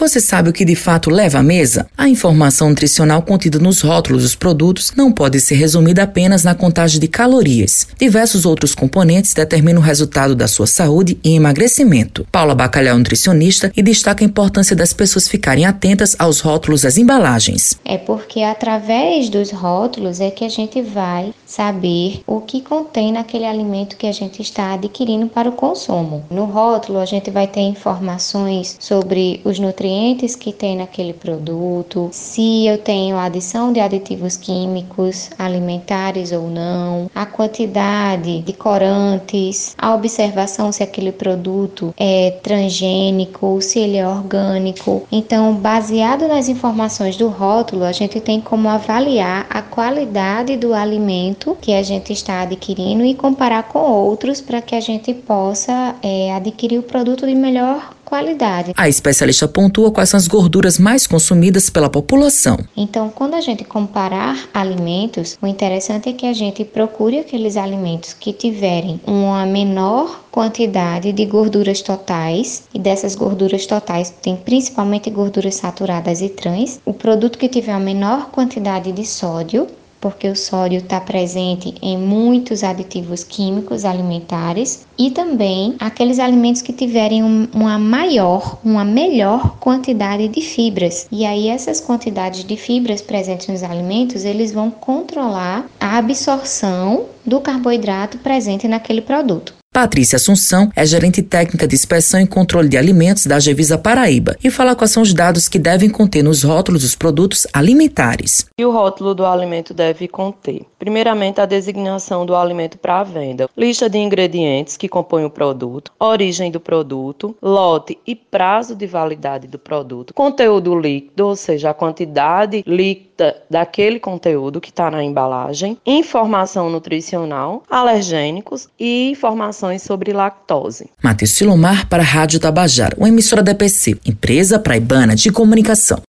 Você sabe o que de fato leva à mesa? A informação nutricional contida nos rótulos dos produtos não pode ser resumida apenas na contagem de calorias. Diversos outros componentes determinam o resultado da sua saúde e emagrecimento. Paula Bacalhau, nutricionista, e destaca a importância das pessoas ficarem atentas aos rótulos das embalagens. É porque através dos rótulos é que a gente vai saber o que contém naquele alimento que a gente está adquirindo para o consumo. No rótulo, a gente vai ter informações sobre os nutrientes que tem naquele produto, se eu tenho adição de aditivos químicos alimentares ou não, a quantidade de corantes, a observação se aquele produto é transgênico, se ele é orgânico. Então, baseado nas informações do rótulo, a gente tem como avaliar a qualidade do alimento que a gente está adquirindo e comparar com outros para que a gente possa é, adquirir o produto de melhor qualidade. A especialista pontua quais são as gorduras mais consumidas pela população. Então, quando a gente comparar alimentos, o interessante é que a gente procure aqueles alimentos que tiverem uma menor quantidade de gorduras totais e dessas gorduras totais tem principalmente gorduras saturadas e trans. O produto que tiver a menor quantidade de sódio porque o sódio está presente em muitos aditivos químicos alimentares e também aqueles alimentos que tiverem uma maior, uma melhor quantidade de fibras. E aí essas quantidades de fibras presentes nos alimentos, eles vão controlar a absorção do carboidrato presente naquele produto. Patrícia Assunção é gerente técnica de inspeção e controle de alimentos da Gevisa Paraíba e fala quais são os dados que devem conter nos rótulos dos produtos alimentares. E o rótulo do alimento deve conter, primeiramente, a designação do alimento para venda, lista de ingredientes que compõem o produto, origem do produto, lote e prazo de validade do produto, conteúdo líquido, ou seja, a quantidade líquida daquele conteúdo que está na embalagem, informação nutricional, alergênicos e informação informações sobre lactose. Matheus Silomar para a Rádio Tabajara, uma emissora da PC, empresa praibana de comunicação.